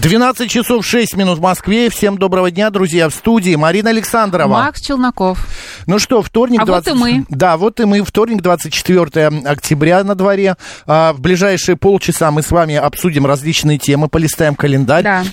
12 часов 6 минут в Москве. Всем доброго дня, друзья, в студии Марина Александрова. Макс Челноков. Ну что, вторник... А вот и мы. Да, вот и мы. Вторник, 24 октября на дворе. А, в ближайшие полчаса мы с вами обсудим различные темы, полистаем календарь. Да.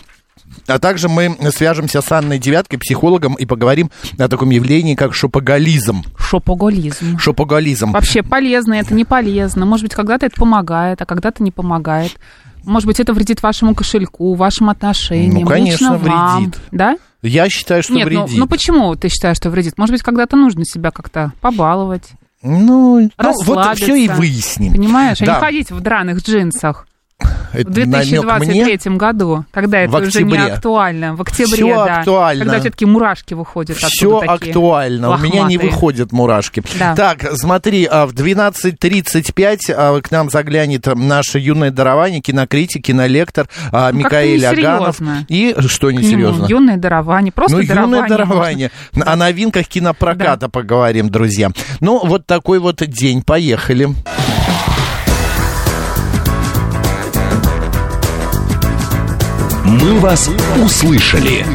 А также мы свяжемся с Анной Девяткой, психологом, и поговорим о таком явлении, как шопоголизм. Шопоголизм. Шопоголизм. Вообще полезно, это не полезно. Может быть, когда-то это помогает, а когда-то не помогает. Может быть, это вредит вашему кошельку, вашим отношениям. Ну, конечно, лично вам. вредит. Да? Я считаю, что Нет, ну, вредит. ну почему ты считаешь, что вредит? Может быть, когда-то нужно себя как-то побаловать, Ну, ну, вот все и выясним. Понимаешь? А Да. не ходить в драных джинсах. Это В намек мне? 2023 году, когда это В уже не октябре. актуально. В октябре, Всё да. актуально. Когда все-таки мурашки выходят Все такие актуально. У меня не лохматые. выходят мурашки. Да. Так, смотри, а, в 12.35 а, к нам заглянет наше юное дарование, кинокритик, кинолектор а, Ну, Микаэль Аганов. И что несерьезно? Юное дарование. Просто ну, юное дарование. дарование. О новинках кинопроката поговорим, друзья. Ну, вот такой вот день. Поехали. «Мы вас услышали».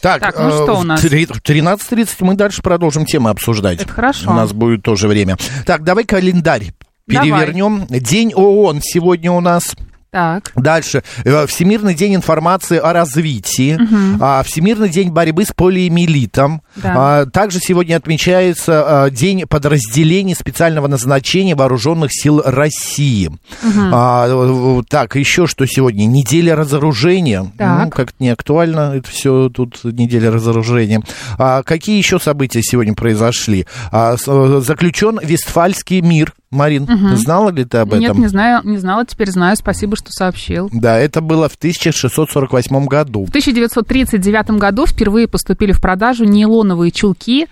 Так, Так, ну э, что у нас? три- В 13.30 мы дальше продолжим темы обсуждать. Это хорошо. У нас будет тоже время. Так, давай календарь Давай. перевернем. День ООН сегодня у нас. Так. Дальше. Э, Всемирный день информации о развитии. А, Всемирный день борьбы с полиэмилитом. Да. А, Также сегодня отмечается а, День подразделений специального назначения вооруженных сил России. Э, Так, еще что сегодня? Неделя разоружения. Так. Ну, как-то не актуально. Это все тут неделя разоружения. Какие еще события сегодня произошли? Э, Заключен Вестфальский мир. Марин, знала ли ты об этом? Нет, не знаю, не знала, теперь знаю. Спасибо, что сообщил. Да, это было в 1648 году. В 1939 году впервые поступили в продажу нейлоновые чулки,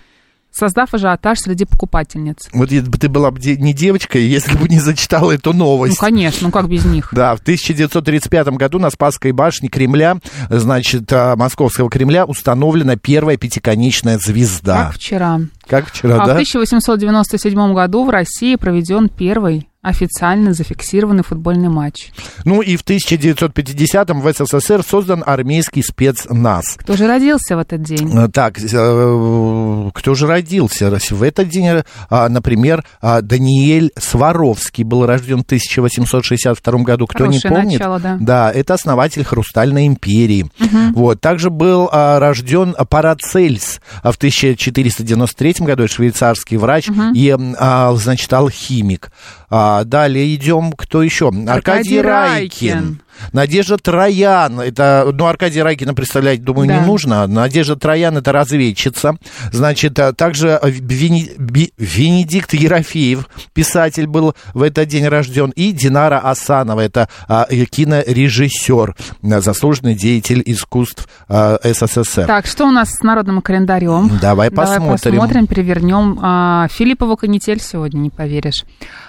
создав ажиотаж среди покупательниц. Вот если бы ты была бы не девочкой, если бы не зачитала эту Ну, новость. конечно, ну как без них? Да, в 1935 году на Спасской башне Кремля, значит, а, Московского Кремля установлена первая пятиконечная звезда. Как вчера. Как вчера, А да? в 1897 году в России проведен первый официально зафиксированный футбольный матч. Ну и в 1950-м в СССР создан армейский спецназ. Кто же родился в этот день? Э, Так, э, кто же родился? В этот день, а, например, а, Даниэль Сваровский был рожден в 1862 году. Кто не Хорошее помнит? начало, да. это основатель Хрустальной империи. Вот. Также был а, рожден Парацельс в 1493 году, швейцарский врач и, м, а, значит, алхимик. А, далее идем, кто еще? Аркадий, Аркадий Райкин. Райкин. Надежда Троян, это, ну, Аркадия Райкина представлять, думаю, Да. не нужно. Надежда Троян, это разведчица. Значит, а, также Вени- Би- Венедикт Ерофеев, писатель, был в этот день рожден. И Динара Асанова, это а, э, кинорежиссер, заслуженный деятель искусств а, СССР. Так, что у нас с народным календарем? Давай Давай посмотрим. посмотрим, перевернем. А, Филиппова канитель сегодня, не поверишь.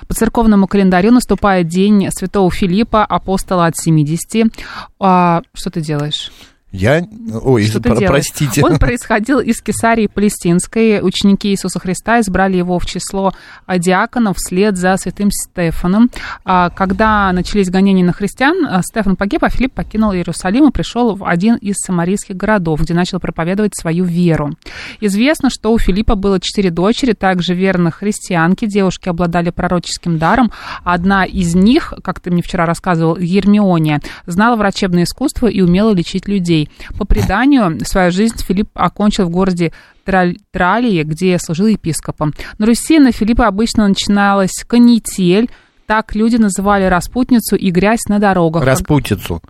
По церковному календарю наступает день святого Филиппа, апостола от 70. А, что ты делаешь? Я, ой, Что про- простите. Он происходил из Кесарии Палестинской. Ученики Иисуса Христа избрали его в число а, диаконов вслед за святым Стефаном. А, Когда начались гонения на христиан, а, Стефан погиб, а Филипп покинул Иерусалим и пришел в один из самарийских городов, где начал проповедовать свою веру. Известно, что у Филиппа было четыре дочери, также верных христианки. Девушки обладали пророческим даром. Одна из них, как ты мне вчера рассказывал, Ермиония, знала врачебное искусство и умела лечить людей. По преданию, свою жизнь Филипп окончил в городе Тралии, где служил епископом. На Руси на Филиппа обычно начиналась канитель, так люди называли распутницу и грязь на дорогах. Распутицу.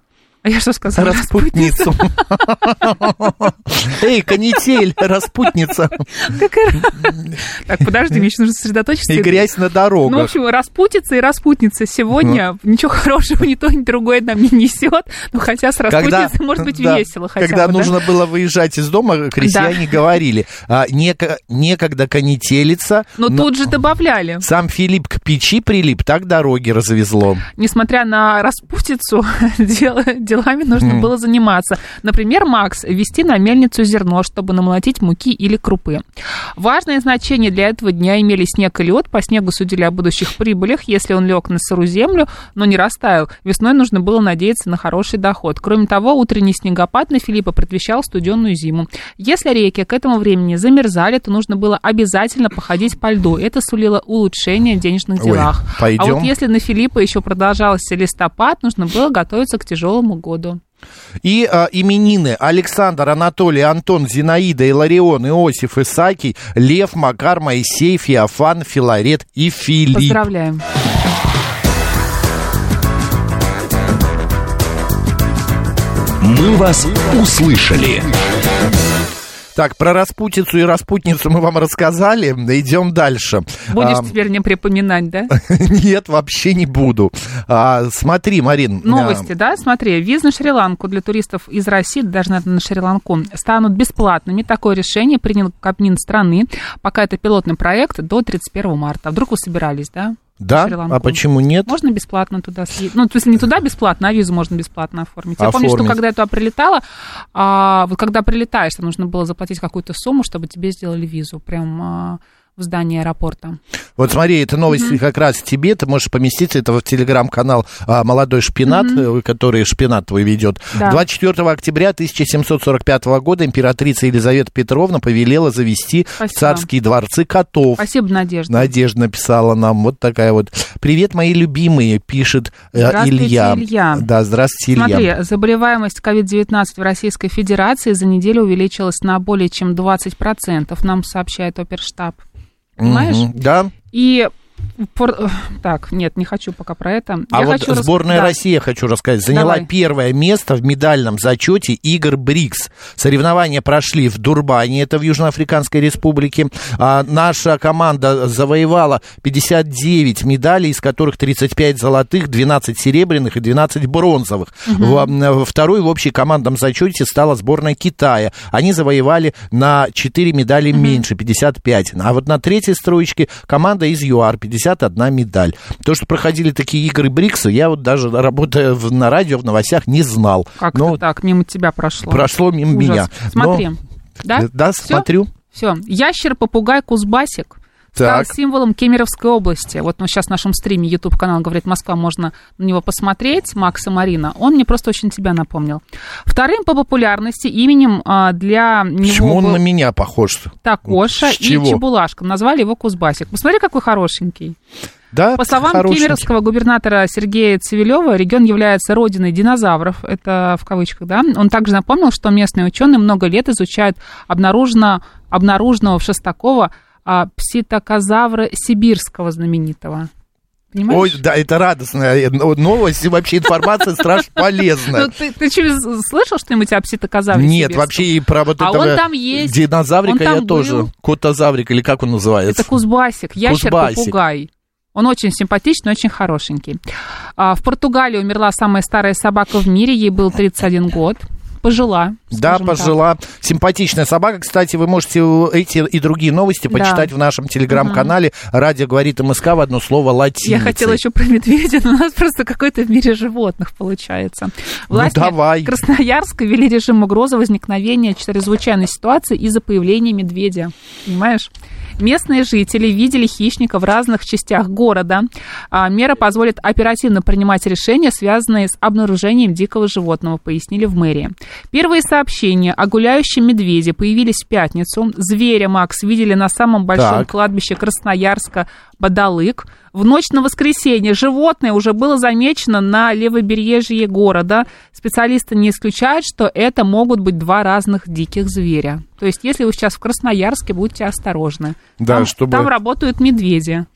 А я что сказала? Распутницу. Эй, канитель, распутница. Так, подожди, мне еще нужно сосредоточиться. И грязь на Ну, в дорогах. общем, распутица и распутница сегодня ничего хорошего ни то, ни другое нам не несет. Ну, хотя с распутницей может быть весело Когда нужно было выезжать из дома, крестьяне говорили, а, неко- некогда конетелиться, Но но тут же добавляли. сам Филипп к печи прилип, так дороги развезло. Несмотря на распутицу, дел- делами нужно было заниматься. Например, Макс, вести на мельницу зерно, чтобы намолотить муки или крупы. Важное значение для этого дня имели снег и лед. По снегу судили о будущих прибылях, если он лег на сырую землю, но не растаял. Весной нужно было надеяться на хороший доход. Кроме того, утренний снегопад на Филиппа предвещал студенную зиму. Если реки к этому времени замерзали, то нужно было обязательно походить по льду. Это сулило улучшение в денежных Ой, делах. пойдем. А вот если на Филиппа еще продолжался листопад, нужно было готовиться к тяжелому году. И а, именины Александр, Анатолий, Антон, Зинаида, Иларион, Иосиф, Исаакий, Лев, Макар, Моисей, Феофан, Филарет и Филипп. Поздравляем. «Мы вас услышали». Так, про распутицу и распутницу мы вам рассказали. Идем дальше. Будешь А, теперь мне припоминать, да? Нет, вообще не буду. А, смотри, Марин. а, Новости, да? Смотри, виз на Шри-Ланку для туристов из России, даже наверное, на Шри-Ланку, станут бесплатными. Такое решение принял Кабмин страны. Пока это пилотный проект до 31 марта. А Вдруг вы собирались, да? Да? А почему нет? Можно бесплатно туда съездить. Ну, то есть не туда бесплатно, а визу можно бесплатно оформить. Я помню, что Оформить. когда я туда прилетала, а, вот когда прилетаешь, там нужно было заплатить какую-то сумму, чтобы тебе сделали визу прям а, в здании аэропорта. Вот смотри, эта новость как раз тебе, ты можешь поместиться, это в телеграм-канал а, «Молодой шпинат», э, который шпинат твой ведет. Да. 24 октября 1745 года императрица Елизавета Петровна повелела завести Спасибо. в царские дворцы котов. Спасибо, Надежда. Надежда написала нам вот такая вот. Привет, мои любимые, пишет э, Здравствуйте, Илья. Илья. Да, здравствуйте, Илья. Смотри, заболеваемость COVID-19 в Российской Федерации за неделю увеличилась на более чем 20%, нам сообщает оперштаб. Понимаешь? Мгм, Да. И... пор- Так, нет, не хочу пока про это. А Я вот хочу рас- сборная да. России, я хочу рассказать, заняла Давай. первое место в медальном зачете игр БРИКС. Соревнования прошли в Дурбане, это в Южноафриканской республике. А наша команда завоевала 59 медалей, из которых 35 золотых, 12 серебряных и 12 бронзовых. Во- м, второй в общей командном зачете стала сборная Китая. Они завоевали на 4 медали меньше, 55. А вот на третьей строчке команда из ЮАР, 51 медаль. То, что проходили такие игры БРИКСа, я вот даже работая в- на радио, в новостях, не знал. Как Но так, мимо тебя прошло? прошло мимо Ужас. меня. Смотри, Но- да? Да, Всё? смотрю. Все. Ящер-попугай Кузбасик стал символом Кемеровской области. Вот ну, сейчас в нашем стриме YouTube канал говорит Москва, можно на него посмотреть, Макс и Марина. Он мне просто очень тебя напомнил. Вторым по популярности именем а, для него Почему он был на меня похож? Такоша и? Чебулашка. Назвали его Кузбасик. Посмотри, какой хорошенький. Да, По словам хорошенький. кемеровского губернатора Сергея Цивилева, регион является родиной динозавров, это в кавычках, да. Он также напомнил, что местные ученые много лет изучают обнаружено, обнаруженного в Шестаково а, пситокозавра сибирского знаменитого. Понимаешь? Ой, да, это радостная новость и вообще информация страшно полезная. Ну, ты, ты что, слышал что-нибудь о пситокозавре Нет, вообще и про вот А этого он там есть. динозаврика Он там я был. тоже. Котозаврик, или как он называется? Это Кузбасик, Кузбасик. ящер-попугай. Он очень симпатичный, очень хорошенький. А, в Португалии умерла самая старая собака в мире, ей был 31 год. Пожила. Да, скажем так. пожила. Симпатичная собака. Кстати, вы можете эти и другие новости Да. почитать в нашем телеграм-канале «Радио говорит МСК» в одно слово латиницей. Я хотела еще про медведя, но у нас просто какой-то в мире животных получается. Власти Ну, давай. Красноярска ввели режим угрозы возникновения чрезвычайной ситуации из-за появления медведя. Понимаешь? Местные жители видели хищника в разных частях города. А, Мера позволит оперативно принимать решения, связанные с обнаружением дикого животного, пояснили в мэрии. Первые сообщения о гуляющем медведе появились в пятницу. Зверя Макс видели на самом большом Так. кладбище Красноярска Бадалык. В ночь на воскресенье животное уже было замечено на левобережье города. Специалисты не исключают, что это могут быть два разных диких зверя. То есть, если вы сейчас в Красноярске, будьте осторожны. Да, там, чтобы- там работают медведи.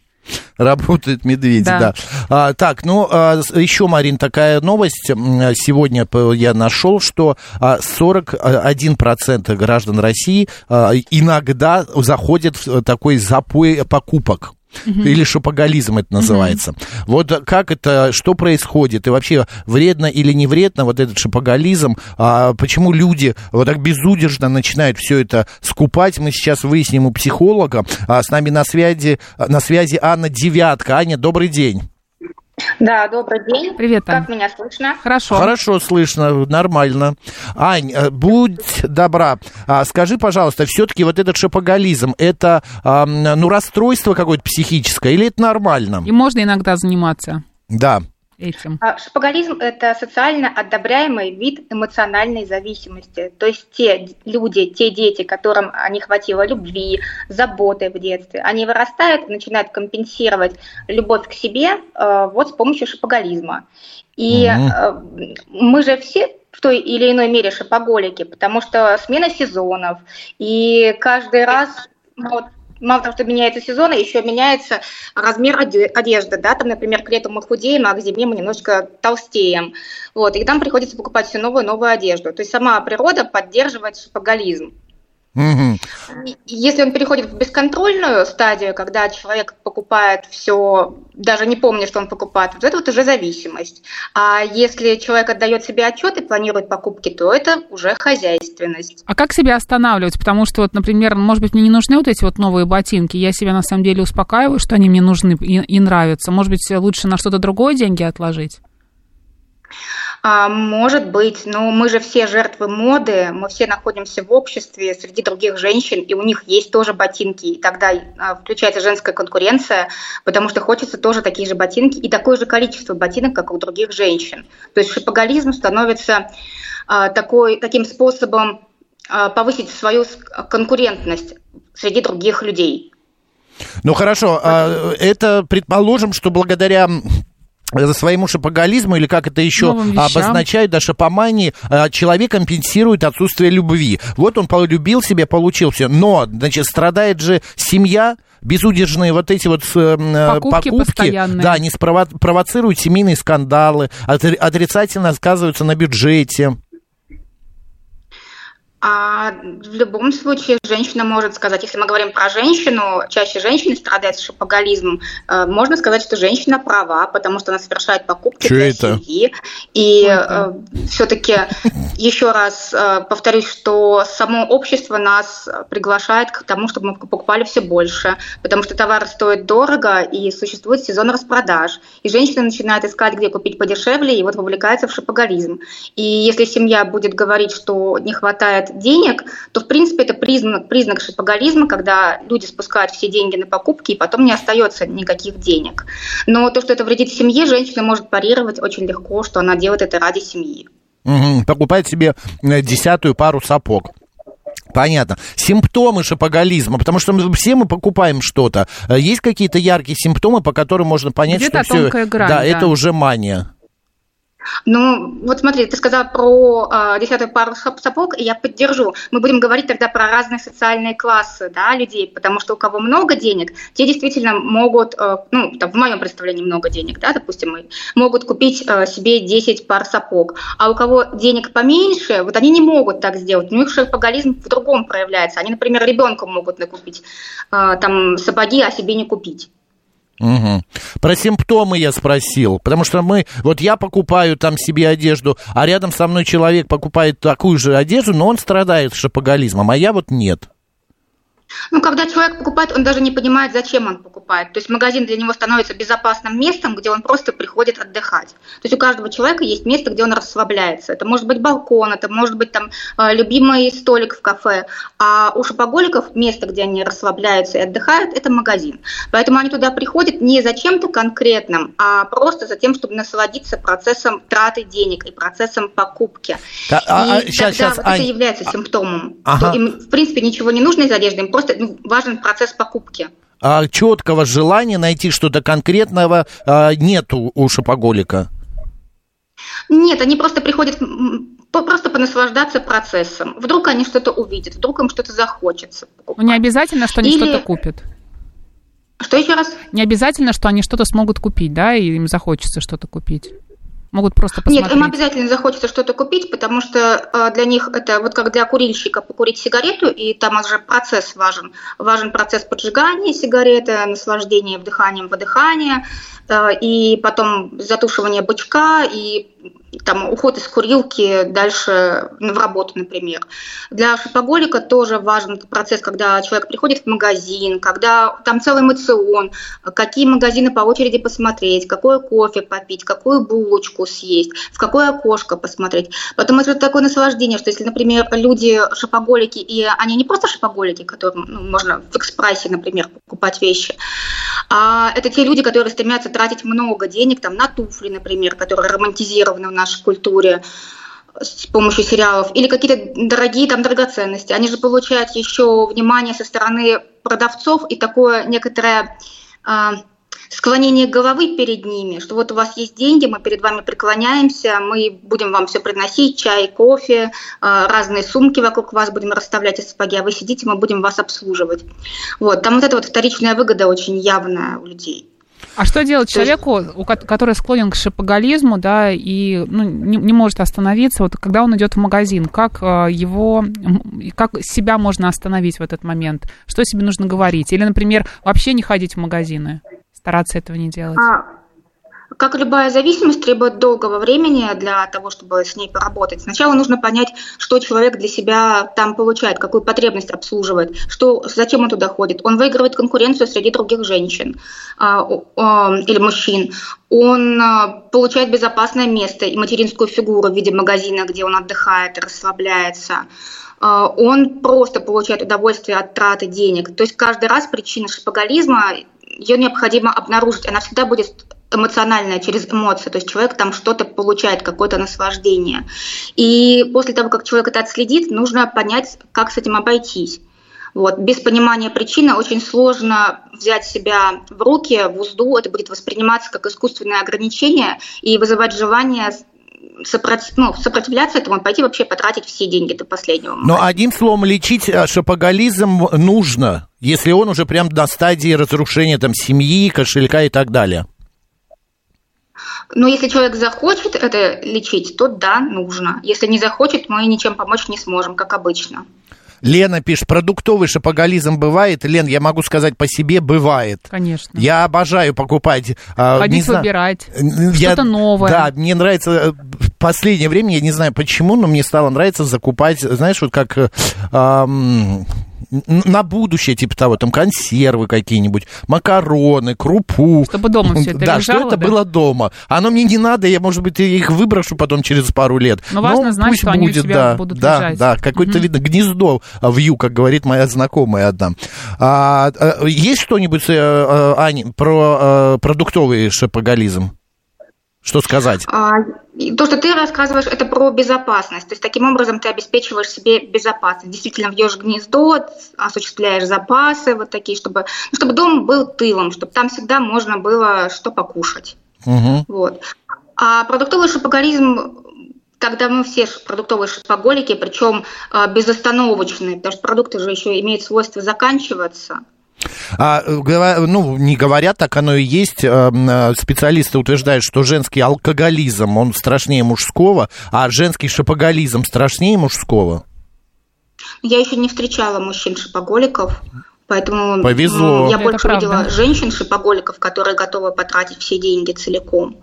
Работают медведи, да. Да. А, так, ну, а, еще, Марин, такая новость. М, Сегодня я нашел, что а, 41% граждан России а, иногда заходят в такой запой покупок. Или шопоголизм это называется. Вот как это, что происходит? И вообще, вредно или не вредно вот этот шопоголизм? А почему люди вот так безудержно начинают все это скупать? Мы сейчас выясним у психолога. А с нами на связи, на связи Анна Девятка. Аня, добрый день. Да, добрый день. Привет, Ань. Как меня слышно? Хорошо. Хорошо слышно, нормально. Ань, э, будь добра, а, скажи, пожалуйста, все-таки вот этот шопоголизм, это ну, расстройство какое-то психическое или это нормально? И можно иногда заниматься Да. Этим. А, Шопоголизм – это социально одобряемый вид эмоциональной зависимости. То есть те люди, те дети, которым а, не хватило любви, заботы в детстве, они вырастают и начинают компенсировать любовь к себе э, вот с помощью шопоголизма. И э, мы же все в той или иной мере шопоголики, потому что смена сезонов, и каждый раз ну, вот, мало того, что меняется сезон, еще меняется размер оде- одежды, да, там, например, к лету мы худеем, а к зиме мы немножечко толстеем, вот, и там приходится покупать все новую и новую одежду, то есть сама природа поддерживает шопоголизм. И Если он переходит в бесконтрольную стадию, когда человек покупает все, даже не помня, что он покупает, вот это вот уже зависимость. А если человек отдает себе отчет и планирует покупки, то это уже хозяйственность. А как себя останавливать? Потому что, вот, например, может быть, мне не нужны вот эти вот новые ботинки. Я себя на самом деле успокаиваю, что они мне нужны и, и нравятся. Может быть, лучше на что-то другое деньги отложить? А, может быть, но мы же все жертвы моды, мы все находимся в обществе среди других женщин, и у них есть тоже ботинки, и тогда а, включается женская конкуренция, потому что хочется тоже такие же ботинки и такое же количество ботинок, как у других женщин. То есть шопоголизм становится а, такой, таким способом повысить свою конкурентность среди других людей. Ну хорошо, это предположим, что благодаря м, своему шопоголизму, или как это еще обозначают, да, шопомании, а, человек компенсирует отсутствие любви. Вот он полюбил себя, получил все, но, значит, страдает же семья, безудержные вот эти вот э, э, Покупки постоянные. да, они спрово- провоцируют семейные скандалы, отри- отрицательно сказываются на бюджете. А в любом случае женщина может сказать, если мы говорим про женщину, чаще женщины страдают шопоголизмом, э, можно сказать, что женщина права, потому что она совершает покупки Чё для это? семьи. И это? все-таки еще раз э, повторюсь, что само общество нас э, приглашает к тому, чтобы мы покупали все больше, потому что товары стоят дорого и существует сезон распродаж. И женщина начинает искать, где купить подешевле, и вот вовлекается в шопоголизм. И если семья будет говорить, что не хватает денег, то, в принципе, это признак, признак шопоголизма, когда люди спускают все деньги на покупки, и потом не остается никаких денег. Но то, что это вредит семье, женщина может парировать очень легко, что она делает это ради семьи. Мгм, покупает себе э, десятую пару сапог. Понятно. Симптомы шопоголизма, потому что мы- все мы покупаем что-то. Э, Есть какие-то яркие симптомы, по которым можно понять, Где-то что все, грань, да, да. это уже мания. Ну, вот смотри, ты сказала про э, десятую пару сап- сапог, и я поддержу. Мы будем говорить тогда про разные социальные классы да, людей, потому что у кого много денег, те действительно могут, э, ну, там, в моем представлении много денег, да, допустим, могут купить э, себе 10 пар сапог. А у кого денег поменьше, вот они не могут так сделать. У них шопоголизм в другом проявляется. Они, например, ребенку могут накупить э, там сапоги, а себе не купить. Мгм. Про симптомы я спросил, потому что мы, вот я покупаю там себе одежду, а рядом со мной человек покупает такую же одежду, но он страдает шопоголизмом, а я вот нет. Ну, когда человек покупает, он даже не понимает, зачем он покупает. То есть магазин для него становится безопасным местом, где он просто приходит отдыхать. То есть у каждого человека есть место, где он расслабляется. Это может быть балкон, это может быть там э, любимый столик в кафе. А у шопоголиков место, где они расслабляются и отдыхают, это магазин. Поэтому они туда приходят не за чем-то конкретным, а просто за тем, чтобы насладиться процессом траты денег и процессом покупки. Да, а- а, и щас, тогда щас, вот Ань, это является симптомом. ага. Им, в принципе, ничего не нужно из одежды, им просто ну, важен процесс покупки. А четкого желания найти что-то конкретного а, нету у шопоголика. Нет, они просто приходят просто понаслаждаться процессом. Вдруг они что-то увидят, вдруг им что-то захочется. Ну, не обязательно, что они Или- что-то купят. Что еще раз? Не обязательно, что они что-то смогут купить, да, и им захочется что-то купить. Могут просто посмотреть. Нет, им обязательно захочется что-то купить, потому что э, для них это вот как для курильщика покурить сигарету, и там уже процесс важен. Важен процесс поджигания сигареты, наслаждение вдыханием, выдыхания, э, и потом затушивание бычка, и там уход из курилки дальше в работу, например. Для шопоголика тоже важен процесс, когда человек приходит в магазин, когда там целый мацион, какие магазины по очереди посмотреть, какое кофе попить, какую булочку съесть, в какое окошко посмотреть. Потом это такое наслаждение, что если, например, люди шопоголики, и они не просто шопоголики, которым ну, можно в экспрессе, например, покупать вещи, а это те люди, которые стремятся тратить много денег там, на туфли, например, которые романтизированы у нашей культуре с помощью сериалов, или какие-то дорогие там драгоценности. Они же получают еще внимание со стороны продавцов и такое некоторое э, склонение головы перед ними, что вот у вас есть деньги, мы перед вами преклоняемся, мы будем вам все приносить, чай, кофе, э, разные сумки вокруг вас будем расставлять из сапоги, а вы сидите, мы будем вас обслуживать. Вот, там вот эта вот вторичная выгода очень явная у людей. А что делать человеку, который склонен к шопоголизму, да, и ну, не, не может остановиться, вот когда он идет в магазин, как э, его, как себя можно остановить в этот момент? Что себе нужно говорить? Или, например, вообще не ходить в магазины, стараться этого не делать? А, как любая зависимость требует долгого времени для того, чтобы с ней поработать. Сначала нужно понять, что человек для себя там получает, какую потребность обслуживает, что, зачем он туда ходит. Он выигрывает конкуренцию среди других женщин а, а, или мужчин. Он а, получает безопасное место и материнскую фигуру в виде магазина, где он отдыхает расслабляется он просто получает удовольствие от траты денег. То есть каждый раз причина шопоголизма, ее необходимо обнаружить. Она всегда будет эмоциональное, через эмоции, то есть человек там что-то получает, какое-то наслаждение. И после того, как человек это отследит, нужно понять, как с этим обойтись. Вот. Без понимания причины очень сложно взять себя в руки, в узду, это будет восприниматься как искусственное ограничение и вызывать желание сопротив, ну, сопротивляться этому, пойти вообще потратить все деньги до последнего. Но одним словом, лечить э, шопоголизм нужно, если он уже прям на стадии разрушения там, семьи, кошелька и так далее. Но если человек захочет это лечить, то да, нужно. Если не захочет, мы ничем помочь не сможем, как обычно. Лена пишет, продуктовый шопоголизм бывает? Лен, я могу сказать по себе, бывает. Конечно. Я обожаю покупать. А, Ходить не выбирать. Что-то новое. Да, мне нравится э, в последнее время, я не знаю почему, но мне стало нравиться закупать, знаешь, вот как... Эм, на будущее, типа того, там консервы какие-нибудь, макароны, крупу. Чтобы дома все это Да, лежало, что это да? было дома. Оно мне не надо, я, может быть, их выброшу потом через пару лет. Но важно знать, пусть что будет, они у тебя да, будут да, лежать. Да, какое-то, видно, гнездо вью, как говорит моя знакомая одна. А, а, есть что-нибудь, э, э, Аня, про э, продуктовый шопоголизм? Что сказать? А, то, что ты рассказываешь, это про безопасность. То есть таким образом ты обеспечиваешь себе безопасность. Действительно, вьешь гнездо, осуществляешь запасы вот такие, чтобы, ну, чтобы дом был тылом, чтобы там всегда можно было что покушать. Угу. Вот. А продуктовый шопоголизм тогда мы все продуктовые шопоголики, причем э, безостановочные, потому что продукты же еще имеют свойство заканчиваться. А, ну, не говорят, так оно и есть. Э, специалисты утверждают, что женский алкоголизм, он страшнее мужского, а женский шопоголизм страшнее мужского. Я еще не встречала мужчин-шопоголиков. Поэтому Повезло. я Это больше правда. видела женщин-шопоголиков, которые готовы потратить все деньги целиком.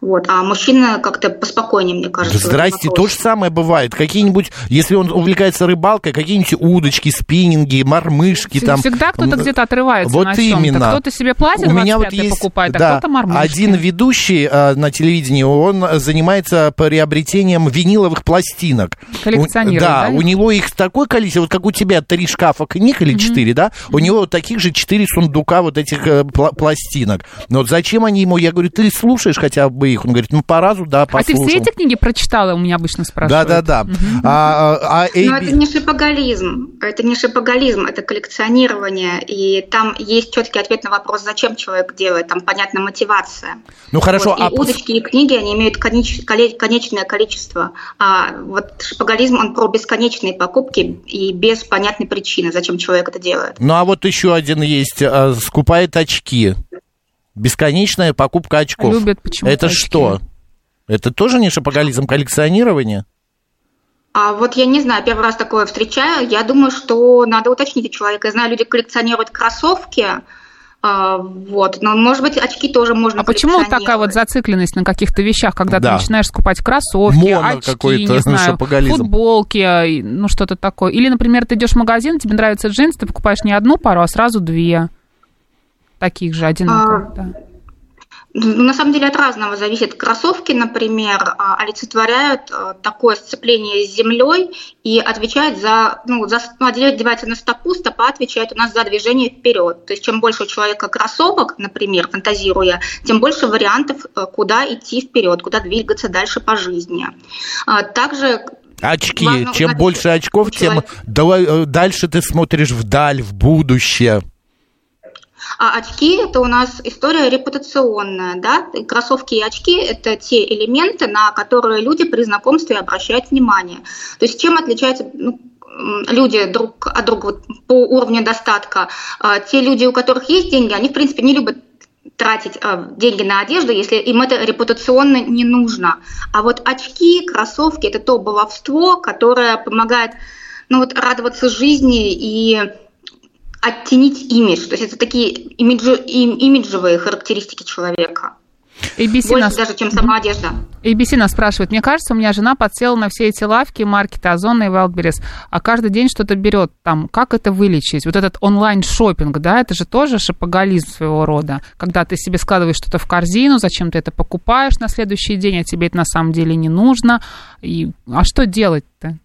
Вот. А мужчина как-то поспокойнее, мне кажется. Здрасте, то же самое бывает. Какие-нибудь, если он увлекается рыбалкой, какие-нибудь удочки, спиннинги, мормышки там. Всегда кто-то где-то отрывается Вот на именно. Кто-то себе платье У меня вот 25 есть покупает, да, а кто-то мормышки. один ведущий э, на телевидении, он занимается приобретением виниловых пластинок. Коллекционирует, да, да, у него их такое количество, вот как у тебя три шкафа книг или четыре, да? У него вот таких же четыре сундука вот этих э, пла- пластинок. Но вот зачем они ему? Я говорю, ты слушаешь хотя бы их? Он говорит, ну, по разу, да, А ты послушал. все эти книги прочитала, у меня обычно спрашивают? Да-да-да. А, а, а Но AB это не шипоголизм. Это не шипоголизм, это коллекционирование. И там есть четкий ответ на вопрос, зачем человек делает. Там понятна мотивация. Ну, хорошо, Вот, а и удочки, и книги, они имеют конеч- конечное количество. А вот шипоголизм, он про бесконечные покупки и без понятной причины, зачем человек это делает. Ну, а вот еще один есть. а, Скупает очки. Бесконечная покупка очков. Любят почему-то Это очки. что? Это тоже не шапоголизм, коллекционирование? А вот я не знаю, первый раз такое встречаю. Я думаю, что надо уточнить у человека. Я знаю, люди коллекционируют кроссовки, а, вот, но, может быть, очки тоже можно А почему такая вот зацикленность на каких-то вещах, когда Да. ты начинаешь скупать кроссовки, Моно очки, не знаю, футболки, ну что-то такое. Или, например, ты идешь в магазин, тебе нравятся джинсы, ты покупаешь не одну пару, а сразу две таких же одинаковых. А, да. Ну, На самом деле от разного зависит. Кроссовки, например, а, олицетворяют а, такое сцепление с землей и отвечают за, ну, за, ну, одевается на стопу, стопа отвечает у нас за движение вперед. То есть чем больше у человека кроссовок, например, фантазируя, тем больше вариантов, э, куда идти вперед, куда двигаться дальше по жизни. А, Также Очки. Важно Чем больше очков, тем человека. э, дальше ты смотришь вдаль, в будущее. А очки – это у нас история репутационная, да? Кроссовки и очки – это те элементы, на которые люди при знакомстве обращают внимание. То есть чем отличаются ну, люди друг от друга вот по уровню достатка? А, Те люди, у которых есть деньги, они, в принципе, не любят тратить э, деньги на одежду, если им это репутационно не нужно. А вот очки, кроссовки – это то баловство, которое помогает ну, вот, радоваться жизни и оттенить имидж. То есть это такие имиджи- им- имиджевые характеристики человека. ABC Больше нас, даже, чем сама одежда. ABC нас спрашивает, мне кажется, у меня жена подсела на все эти лавки, маркеты, Озон и Wildberries, а каждый день что-то берет там. Как это вылечить? Вот этот онлайн шопинг, да, это же тоже шопоголизм своего рода. Когда ты себе складываешь что-то в корзину, зачем ты это покупаешь на следующий день, а тебе это на самом деле не нужно. И, а что делать-то?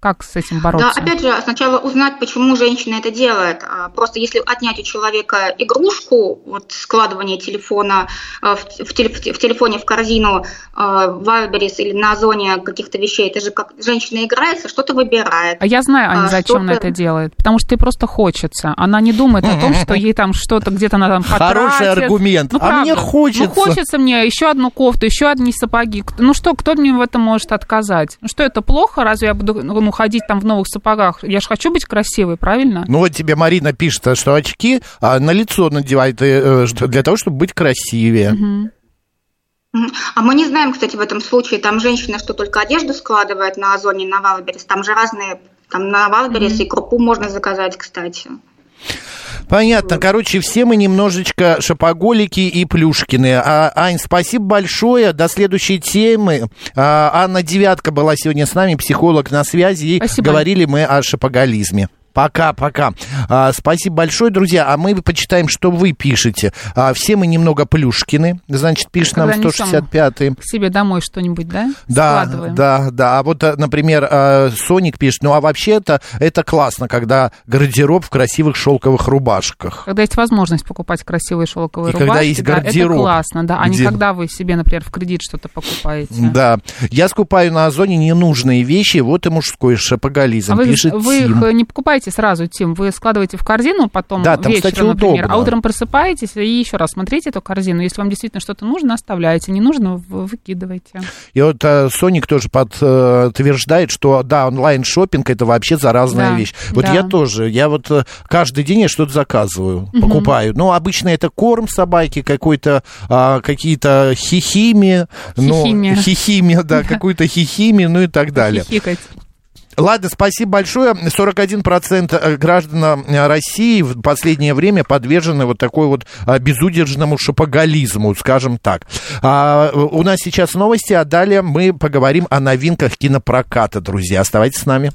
Как с этим бороться? Да, опять же, сначала узнать, почему женщина это делает. А, Просто если отнять у человека игрушку, вот складывание телефона а, в, в теле- в телефоне в корзину а, в Wildberries или на Озоне каких-то вещей, это же как женщина играется, что-то выбирает. А я знаю, Аня, А, зачем она это делает. Потому что ей просто хочется. Она не думает о том, что ей там что-то где-то она там Хороший потратит. аргумент. Ну, А мне правда. хочется. Ну, хочется мне еще одну кофту, еще одни сапоги. Ну что, кто мне в этом может отказать? Ну что, это плохо? Разве я буду ну, ходить там в новых сапогах? Я же хочу быть красивой, правильно? Ну вот тебе Марина пишет, что очки а, на лицо надевает э, что- для того, чтобы быть красивее. Мгм. А мы не знаем, кстати, в этом случае, там женщина, что только одежду складывает на Озоне, на Wildberries, там же разные, там на Wildberries и крупу можно заказать, кстати. Понятно. Короче, все мы немножечко шопоголики и плюшкины. А, Ань, спасибо большое. До следующей темы. А, Анна Девятка была сегодня с нами, психолог на связи. И Спасибо. говорили мы о шопоголизме. Пока, пока. А, спасибо большое, друзья. А мы почитаем, что вы пишете. А, все мы немного плюшкины. Значит, пишет нам Когда несем 165-й. К себе домой что-нибудь, да? Да, Складываем. да, да. А вот, э, например, э, Соник пишет, ну а вообще-то это классно, когда гардероб в красивых шелковых рубашках. Когда есть возможность покупать красивые шелковые И когда рубашки, есть да, гардероб, это классно, да, а не где- когда вы себе, например, в кредит что-то покупаете. Да. Я скупаю на Озоне ненужные вещи, вот и мужской шапоголизм, А вы, пишет вы Тим. их не покупаете сразу, Тим, вы складываете в корзину, потом Да, там, вечером, кстати, например, удобно. а утром просыпаетесь и еще раз смотрите эту корзину. Если вам действительно что-то нужно, оставляете, не нужно, вы- выкидываете. И вот э, Соник тоже подтверждает, что да, онлайн шопинг это вообще заразная Да, вещь. Вот да. я тоже, я вот э, каждый день я что-то заказываю, покупаю. Ну, обычно это корм собаки, какой-то а, какие-то хихими, ну, Хихимия. хихимия, да, какую-то хихими, ну и так далее. Хихикать. Ладно, спасибо большое. 41% граждан э, России в последнее время подвержены вот такой вот а, безудержному шопоголизму, скажем так. А, у нас сейчас новости, а далее мы поговорим о новинках кинопроката, друзья. Оставайтесь с нами.